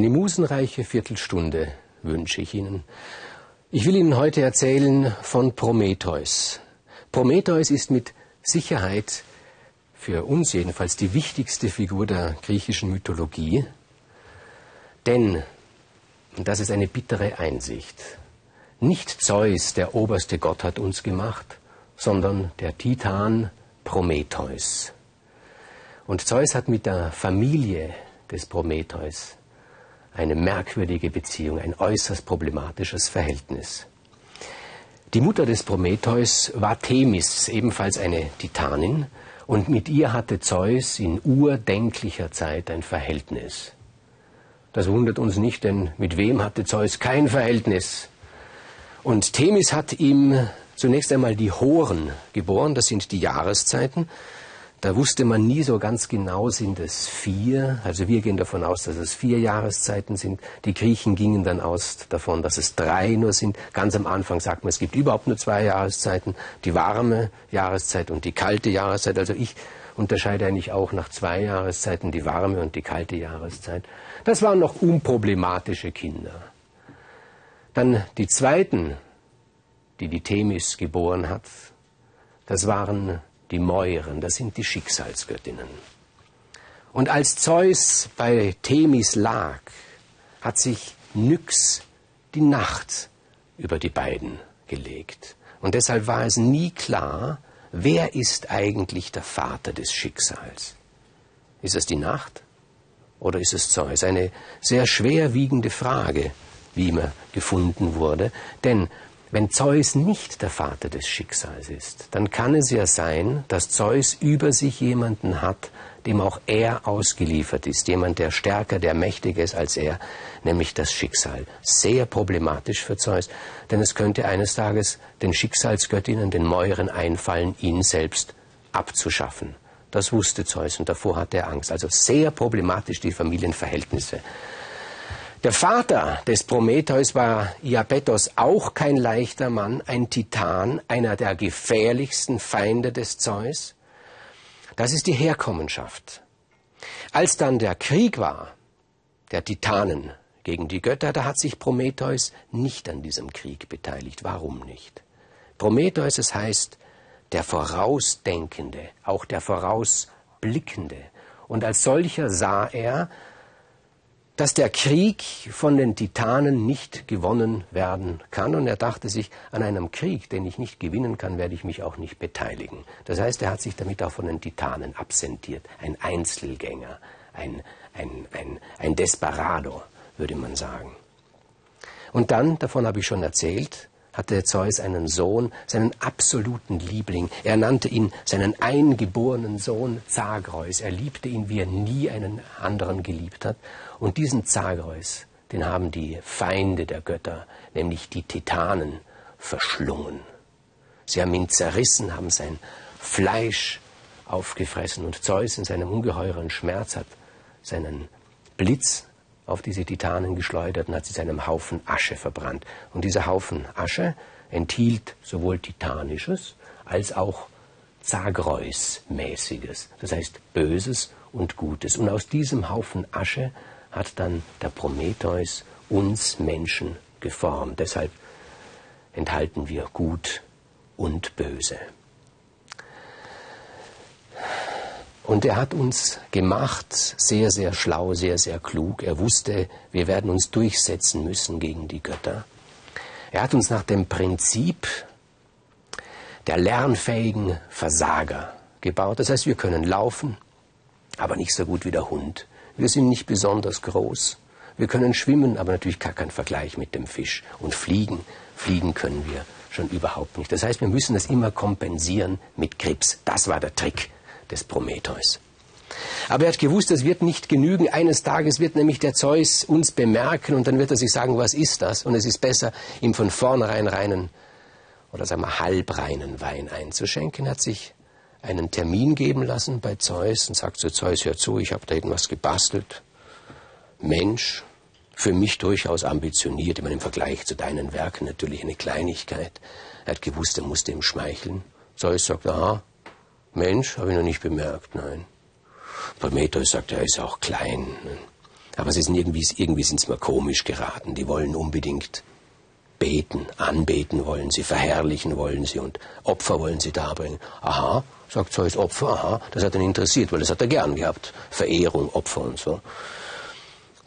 Eine musenreiche Viertelstunde wünsche ich Ihnen. Ich will Ihnen heute erzählen von Prometheus. Prometheus ist mit Sicherheit für uns jedenfalls die wichtigste Figur der griechischen Mythologie. Denn, und das ist eine bittere Einsicht, nicht Zeus, der oberste Gott, hat uns gemacht, sondern der Titan Prometheus. Und Zeus hat mit der Familie des Prometheus eine merkwürdige Beziehung, ein äußerst problematisches Verhältnis. Die Mutter des Prometheus war Themis, ebenfalls eine Titanin, und mit ihr hatte Zeus in urdenklicher Zeit ein Verhältnis. Das wundert uns nicht, denn mit wem hatte Zeus kein Verhältnis? Und Themis hat ihm zunächst einmal die Horen geboren, das sind die Jahreszeiten, da wusste man nie so ganz genau, sind es vier. Also wir gehen davon aus, dass es vier Jahreszeiten sind. Die Griechen gingen dann aus davon, dass es drei nur sind. Ganz am Anfang sagt man, es gibt überhaupt nur zwei Jahreszeiten. Die warme Jahreszeit und die kalte Jahreszeit. Also ich unterscheide eigentlich auch nach zwei Jahreszeiten die warme und die kalte Jahreszeit. Das waren noch unproblematische Kinder. Dann die zweiten, die die Themis geboren hat, das waren die Mäuren, das sind die Schicksalsgöttinnen. Und als Zeus bei Themis lag, hat sich Nyx die Nacht über die beiden gelegt. Und deshalb war es nie klar, wer ist eigentlich der Vater des Schicksals. Ist es die Nacht oder ist es Zeus? Eine sehr schwerwiegende Frage, wie immer gefunden wurde, denn wenn Zeus nicht der Vater des Schicksals ist, dann kann es ja sein, dass Zeus über sich jemanden hat, dem auch er ausgeliefert ist, jemand, der stärker, der mächtiger ist als er, nämlich das Schicksal. Sehr problematisch für Zeus, denn es könnte eines Tages den Schicksalsgöttinnen, den Mäuren einfallen, ihn selbst abzuschaffen. Das wusste Zeus und davor hatte er Angst. Also sehr problematisch die Familienverhältnisse. Der Vater des Prometheus war Iapetos auch kein leichter Mann, ein Titan, einer der gefährlichsten Feinde des Zeus. Das ist die Herkommenschaft. Als dann der Krieg war, der Titanen gegen die Götter, da hat sich Prometheus nicht an diesem Krieg beteiligt. Warum nicht? Prometheus, es heißt, der Vorausdenkende, auch der Vorausblickende. Und als solcher sah er, dass der Krieg von den Titanen nicht gewonnen werden kann. Und er dachte sich, an einem Krieg, den ich nicht gewinnen kann, werde ich mich auch nicht beteiligen. Das heißt, er hat sich damit auch von den Titanen absentiert. Ein Einzelgänger, ein, ein, ein, ein Desperado, würde man sagen. Und dann, davon habe ich schon erzählt, hatte Zeus einen Sohn, seinen absoluten Liebling. Er nannte ihn seinen eingeborenen Sohn Zagreus. Er liebte ihn, wie er nie einen anderen geliebt hat. Und diesen Zagreus, den haben die Feinde der Götter, nämlich die Titanen, verschlungen. Sie haben ihn zerrissen, haben sein Fleisch aufgefressen und Zeus in seinem ungeheuren Schmerz hat seinen Blitz auf diese Titanen geschleudert und hat sie zu einem Haufen Asche verbrannt. Und dieser Haufen Asche enthielt sowohl Titanisches als auch Zagreus-mäßiges, das heißt Böses und Gutes. Und aus diesem Haufen Asche hat dann der Prometheus uns Menschen geformt. Deshalb enthalten wir Gut und Böse. Und er hat uns gemacht, sehr, sehr schlau, sehr, sehr klug. Er wusste, wir werden uns durchsetzen müssen gegen die Götter. Er hat uns nach dem Prinzip der lernfähigen Versager gebaut. Das heißt, wir können laufen, aber nicht so gut wie der Hund. Wir sind nicht besonders groß. Wir können schwimmen, aber natürlich gar kein Vergleich mit dem Fisch. Und fliegen, fliegen können wir schon überhaupt nicht. Das heißt, wir müssen das immer kompensieren mit Krebs. Das war der Trick des Prometheus. Aber er hat gewusst, das wird nicht genügen. Eines Tages wird nämlich der Zeus uns bemerken und dann wird er sich sagen, was ist das? Und es ist besser, ihm von vornherein reinen oder sagen wir halbreinen Wein einzuschenken. Er hat sich einen Termin geben lassen bei Zeus und sagt zu Zeus, hör zu, ich habe da irgendwas gebastelt. Mensch, für mich durchaus ambitioniert, immer im Vergleich zu deinen Werken natürlich eine Kleinigkeit. Er hat gewusst, er musste ihm schmeicheln. Zeus sagt, aha, Mensch, habe ich noch nicht bemerkt, nein. Prometheus sagt, er ist auch klein. Aber sie sind irgendwie, irgendwie sind sie mir komisch geraten. Die wollen unbedingt beten, anbeten wollen sie, verherrlichen wollen sie und Opfer wollen sie darbringen. Aha, sagt Zeus, Opfer, aha, das hat ihn interessiert, weil das hat er gern gehabt. Verehrung, Opfer und so.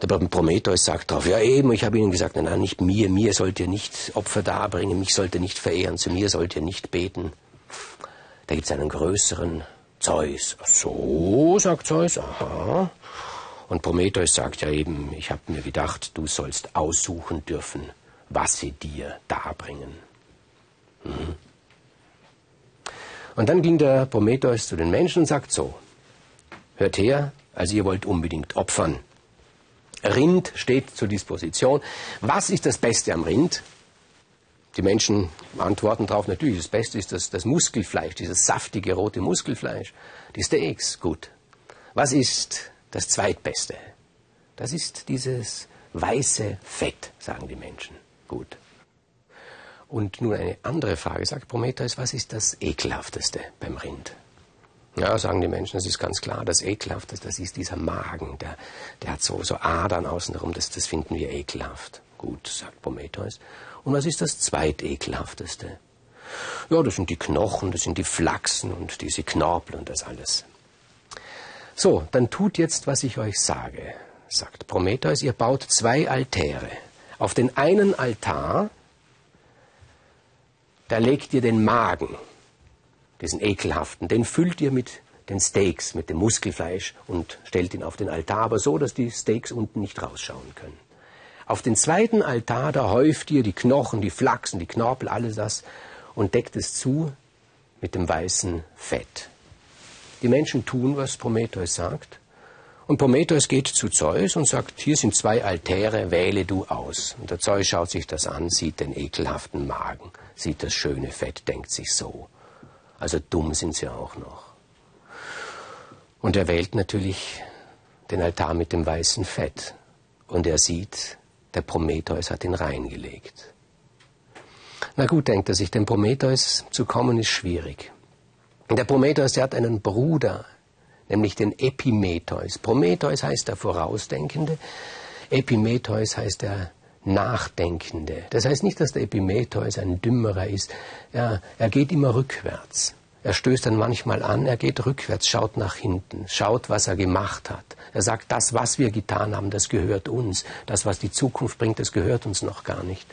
Der Prometheus sagt darauf, ja eben, ich habe ihnen gesagt, nein, nein, nicht mir, mir sollt ihr nicht Opfer darbringen, mich sollt ihr nicht verehren, zu mir sollt ihr nicht beten. Da gibt es einen größeren Zeus. So, sagt Zeus, aha. Und Prometheus sagt ja eben, ich habe mir gedacht, du sollst aussuchen dürfen, was sie dir darbringen. Mhm. Und dann ging der Prometheus zu den Menschen und sagt so, hört her, also ihr wollt unbedingt opfern. Rind steht zur Disposition. Was ist das Beste am Rind? Die Menschen antworten darauf, natürlich, das Beste ist das, das Muskelfleisch, dieses saftige rote Muskelfleisch. Die Steaks, gut. Was ist das Zweitbeste? Das ist dieses weiße Fett, sagen die Menschen. Gut. Und nun eine andere Frage, sagt Prometheus, was ist das Ekelhafteste beim Rind? Ja, sagen die Menschen, das ist ganz klar, das Ekelhafteste, das ist dieser Magen, der, der hat so, so Adern außenrum, das, das finden wir ekelhaft. Gut, sagt Prometheus. Und was ist das Zweitekelhafteste? Ja, das sind die Knochen, das sind die Flachsen und diese Knorpel und das alles. So, dann tut jetzt, was ich euch sage, sagt Prometheus, ihr baut zwei Altäre. Auf den einen Altar da legt ihr den Magen, diesen ekelhaften, den füllt ihr mit den Steaks, mit dem Muskelfleisch und stellt ihn auf den Altar, aber so, dass die Steaks unten nicht rausschauen können. Auf den zweiten Altar, da häuft ihr die Knochen, die Flachsen, die Knorpel, alles das und deckt es zu mit dem weißen Fett. Die Menschen tun, was Prometheus sagt. Und Prometheus geht zu Zeus und sagt, hier sind zwei Altäre, wähle du aus. Und der Zeus schaut sich das an, sieht den ekelhaften Magen, sieht das schöne Fett, denkt sich so. Also dumm sind sie auch noch. Und er wählt natürlich den Altar mit dem weißen Fett. Und er sieht, der Prometheus hat ihn reingelegt. Na gut, denkt er sich, dem Prometheus zu kommen ist schwierig. Der Prometheus, der hat einen Bruder, nämlich den Epimetheus. Prometheus heißt der Vorausdenkende, Epimetheus heißt der Nachdenkende. Das heißt nicht, dass der Epimetheus ein Dümmerer ist. Er, er geht immer rückwärts. Er stößt dann manchmal an, er geht rückwärts, schaut nach hinten, schaut, was er gemacht hat. Er sagt, das, was wir getan haben, das gehört uns. Das, was die Zukunft bringt, das gehört uns noch gar nicht.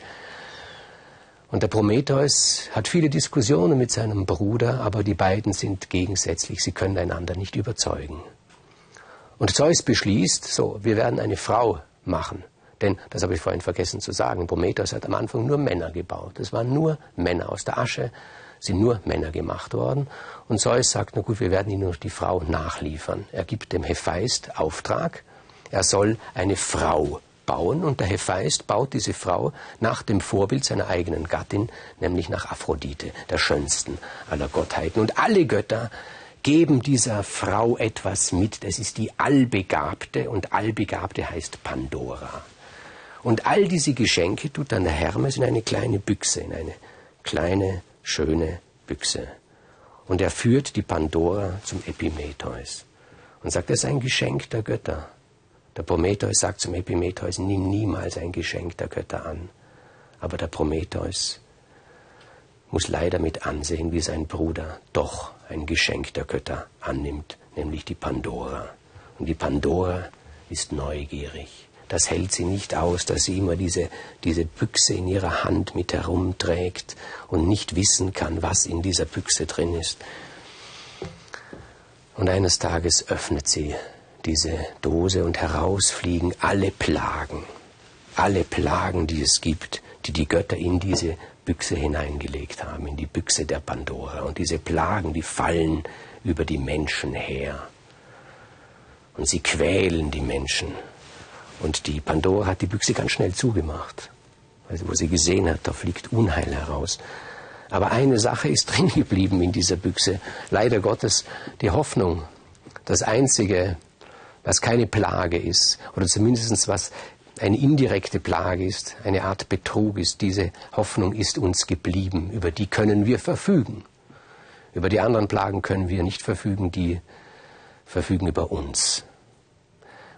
Und der Prometheus hat viele Diskussionen mit seinem Bruder, aber die beiden sind gegensätzlich, sie können einander nicht überzeugen. Und Zeus beschließt, so, wir werden eine Frau machen. Denn, das habe ich vorhin vergessen zu sagen, Prometheus hat am Anfang nur Männer gebaut. Es waren nur Männer aus der Asche, sind nur Männer gemacht worden. Und Zeus sagt, na gut, wir werden ihnen nur die Frau nachliefern. Er gibt dem Hephaist Auftrag, er soll eine Frau bauen und der Hephaist baut diese Frau nach dem Vorbild seiner eigenen Gattin, nämlich nach Aphrodite, der schönsten aller Gottheiten. Und alle Götter geben dieser Frau etwas mit. Das ist die Allbegabte und Allbegabte heißt Pandora. Und all diese Geschenke tut dann der Hermes in eine kleine Büchse, in eine kleine, schöne Büchse. Und er führt die Pandora zum Epimetheus und sagt, das ist ein Geschenk der Götter. Der Prometheus sagt zum Epimetheus, nimm niemals ein Geschenk der Götter an. Aber der Prometheus muss leider mit ansehen, wie sein Bruder doch ein Geschenk der Götter annimmt, nämlich die Pandora. Und die Pandora ist neugierig. Das hält sie nicht aus, dass sie immer diese, diese Büchse in ihrer Hand mit herumträgt und nicht wissen kann, was in dieser Büchse drin ist. Und eines Tages öffnet sie diese Dose und herausfliegen alle Plagen, alle Plagen, die es gibt, die die Götter in diese Büchse hineingelegt haben, in die Büchse der Pandora. Und diese Plagen, die fallen über die Menschen her. Und sie quälen die Menschen. Und die Pandora hat die Büchse ganz schnell zugemacht. Also wo sie gesehen hat, da fliegt Unheil heraus. Aber eine Sache ist drin geblieben in dieser Büchse. Leider Gottes die Hoffnung. Das einzige, was keine Plage ist, oder zumindest was eine indirekte Plage ist, eine Art Betrug ist, diese Hoffnung ist uns geblieben, über die können wir verfügen. Über die anderen Plagen können wir nicht verfügen, die verfügen über uns.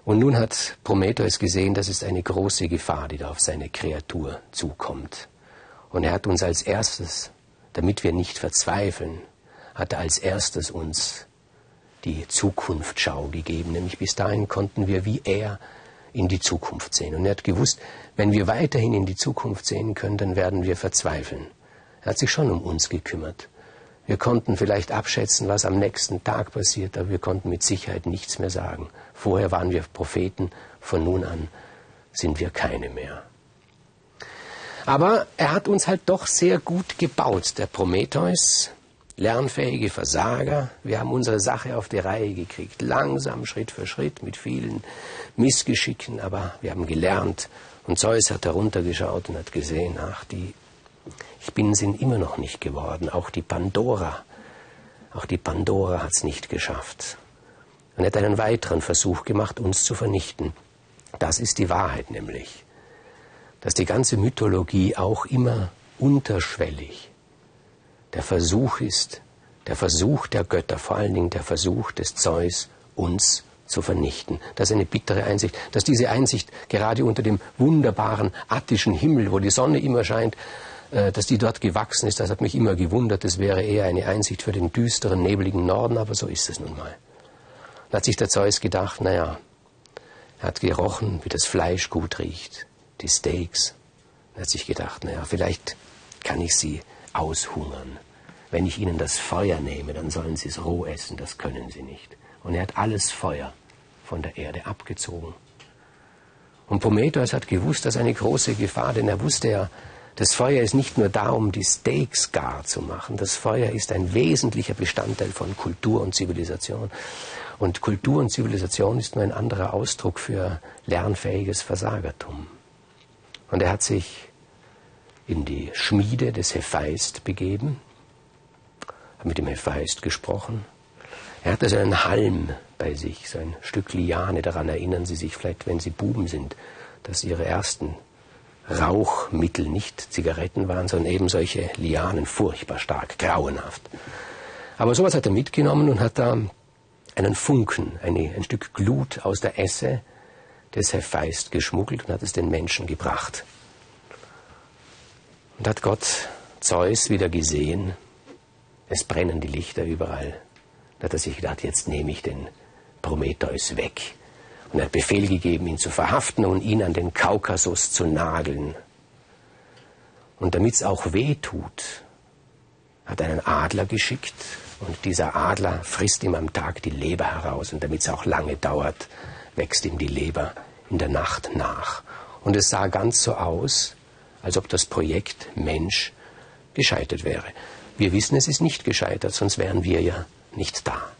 Und nun hat Prometheus gesehen, das ist eine große Gefahr, die da auf seine Kreatur zukommt. Und er hat uns als erstes, damit wir nicht verzweifeln, hat er als erstes uns die Zukunftsschau gegeben. Nämlich bis dahin konnten wir wie er in die Zukunft sehen. Und er hat gewusst, wenn wir weiterhin in die Zukunft sehen können, dann werden wir verzweifeln. Er hat sich schon um uns gekümmert. Wir konnten vielleicht abschätzen, was am nächsten Tag passiert, aber wir konnten mit Sicherheit nichts mehr sagen. Vorher waren wir Propheten, von nun an sind wir keine mehr. Aber er hat uns halt doch sehr gut gebaut, der Prometheus lernfähige Versager. Wir haben unsere Sache auf die Reihe gekriegt, langsam, Schritt für Schritt, mit vielen Missgeschicken, aber wir haben gelernt. Und Zeus hat heruntergeschaut und hat gesehen, ach, die ich bin sind immer noch nicht geworden. Auch die Pandora, auch die Pandora hat es nicht geschafft. Er hat einen weiteren Versuch gemacht, uns zu vernichten. Das ist die Wahrheit nämlich, dass die ganze Mythologie auch immer unterschwellig der Versuch ist, der Versuch der Götter, vor allen Dingen der Versuch des Zeus, uns zu vernichten. Das ist eine bittere Einsicht, dass diese Einsicht gerade unter dem wunderbaren attischen Himmel, wo die Sonne immer scheint, äh, dass die dort gewachsen ist, das hat mich immer gewundert. Das wäre eher eine Einsicht für den düsteren, nebligen Norden, aber so ist es nun mal. Da hat sich der Zeus gedacht, naja, er hat gerochen, wie das Fleisch gut riecht, die Steaks. Er hat sich gedacht, naja, vielleicht kann ich sie aushungern. Wenn ich ihnen das Feuer nehme, dann sollen sie es roh essen, das können sie nicht. Und er hat alles Feuer von der Erde abgezogen. Und Prometheus hat gewusst, dass eine große Gefahr, denn er wusste ja, das Feuer ist nicht nur da, um die Steaks gar zu machen. Das Feuer ist ein wesentlicher Bestandteil von Kultur und Zivilisation. Und Kultur und Zivilisation ist nur ein anderer Ausdruck für lernfähiges Versagertum. Und er hat sich in die Schmiede des Hephaist begeben, hat mit dem Hephaist gesprochen. Er hatte so einen Halm bei sich, so ein Stück Liane. Daran erinnern Sie sich vielleicht, wenn Sie Buben sind, dass Ihre ersten Rauchmittel nicht Zigaretten waren, sondern eben solche Lianen, furchtbar stark, grauenhaft. Aber sowas hat er mitgenommen und hat da einen Funken, eine, ein Stück Glut aus der Esse des Hephaist geschmuggelt und hat es den Menschen gebracht. Und hat Gott Zeus wieder gesehen, es brennen die Lichter überall. Da hat er sich gedacht, jetzt nehme ich den Prometheus weg. Und er hat Befehl gegeben, ihn zu verhaften und ihn an den Kaukasus zu nageln. Und damit es auch weh tut, hat einen Adler geschickt und dieser Adler frisst ihm am Tag die Leber heraus und damit es auch lange dauert, wächst ihm die Leber in der Nacht nach. Und es sah ganz so aus, als ob das Projekt Mensch gescheitert wäre. Wir wissen, es ist nicht gescheitert, sonst wären wir ja nicht da.